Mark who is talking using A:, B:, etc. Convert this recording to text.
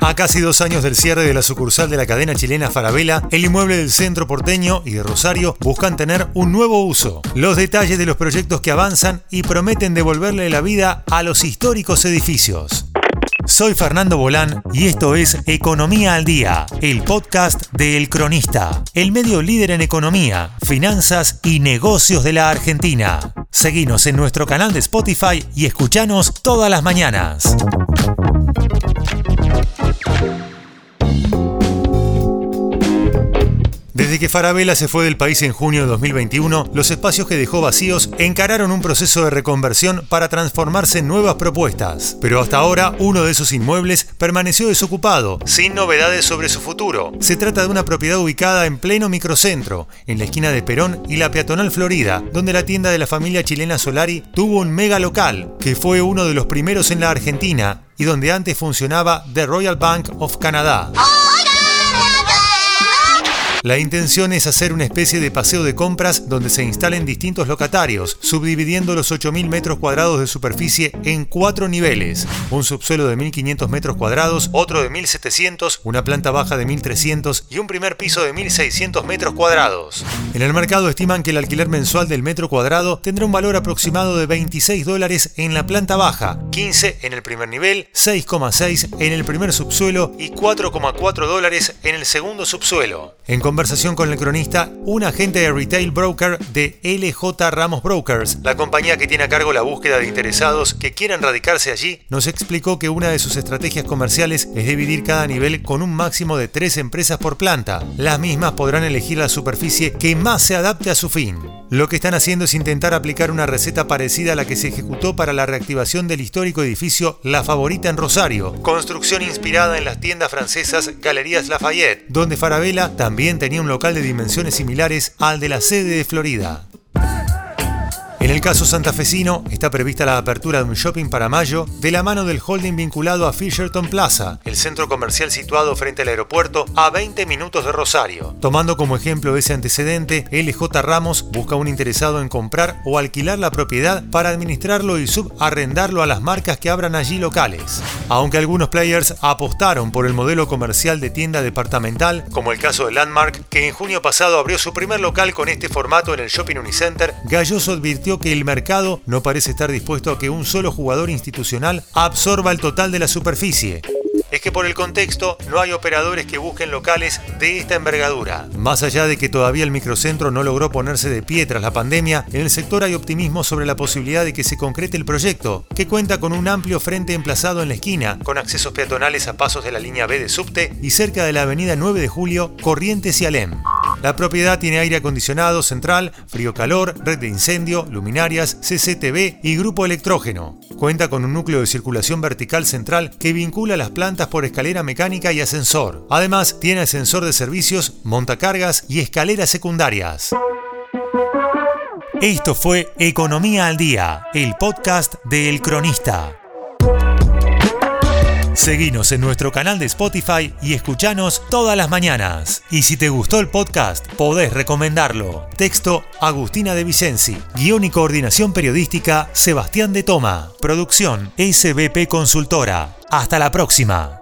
A: A casi dos años del cierre de la sucursal de la cadena chilena Farabela, el inmueble del centro porteño y de Rosario buscan tener un nuevo uso. Los detalles de los proyectos que avanzan y prometen devolverle la vida a los históricos edificios. Soy Fernando Bolán y esto es Economía al Día, el podcast de El Cronista, el medio líder en economía, finanzas y negocios de la Argentina. Seguinos en nuestro canal de Spotify y escuchanos todas las mañanas. Desde que Farabella se fue del país en junio de 2021, los espacios que dejó vacíos encararon un proceso de reconversión para transformarse en nuevas propuestas. Pero hasta ahora, uno de esos inmuebles permaneció desocupado, sin novedades sobre su futuro. Se trata de una propiedad ubicada en pleno microcentro, en la esquina de Perón y la peatonal Florida, donde la tienda de la familia chilena Solari tuvo un mega local, que fue uno de los primeros en la Argentina y donde antes funcionaba The Royal Bank of Canada. La intención es hacer una especie de paseo de compras donde se instalen distintos locatarios, subdividiendo los 8.000 metros cuadrados de superficie en cuatro niveles. Un subsuelo de 1.500 metros cuadrados, otro de 1.700, una planta baja de 1.300 y un primer piso de 1.600 metros cuadrados. En el mercado estiman que el alquiler mensual del metro cuadrado tendrá un valor aproximado de 26 dólares en la planta baja, 15 en el primer nivel, 6,6 en el primer subsuelo y 4,4 dólares en el segundo subsuelo. Conversación con el cronista, un agente de retail broker de LJ Ramos Brokers, la compañía que tiene a cargo la búsqueda de interesados que quieran radicarse allí, nos explicó que una de sus estrategias comerciales es dividir cada nivel con un máximo de tres empresas por planta. Las mismas podrán elegir la superficie que más se adapte a su fin. Lo que están haciendo es intentar aplicar una receta parecida a la que se ejecutó para la reactivación del histórico edificio La Favorita en Rosario, construcción inspirada en las tiendas francesas Galerías Lafayette, donde Farabella también tenía un local de dimensiones similares al de la sede de Florida. En el caso santafesino, está prevista la apertura de un shopping para mayo de la mano del holding vinculado a Fisherton Plaza, el centro comercial situado frente al aeropuerto a 20 minutos de Rosario. Tomando como ejemplo ese antecedente, LJ Ramos busca un interesado en comprar o alquilar la propiedad para administrarlo y subarrendarlo a las marcas que abran allí locales. Aunque algunos players apostaron por el modelo comercial de tienda departamental, como el caso de Landmark, que en junio pasado abrió su primer local con este formato en el Shopping Unicenter, Galloso advirtió que el mercado no parece estar dispuesto a que un solo jugador institucional absorba el total de la superficie es que por el contexto no hay operadores que busquen locales de esta envergadura. Más allá de que todavía el microcentro no logró ponerse de pie tras la pandemia, en el sector hay optimismo sobre la posibilidad de que se concrete el proyecto, que cuenta con un amplio frente emplazado en la esquina, con accesos peatonales a pasos de la línea B de subte y cerca de la avenida 9 de Julio, Corrientes y Alem. La propiedad tiene aire acondicionado central, frío-calor, red de incendio, luminarias, CCTV y grupo electrógeno. Cuenta con un núcleo de circulación vertical central que vincula las plantas por escalera mecánica y ascensor. Además, tiene ascensor de servicios, montacargas y escaleras secundarias. Esto fue Economía al Día, el podcast de El Cronista. Seguinos en nuestro canal de Spotify y escuchanos todas las mañanas. Y si te gustó el podcast, podés recomendarlo. Texto Agustina de Vicenzi. Guión y coordinación periodística Sebastián de Toma. Producción SBP Consultora. Hasta la próxima.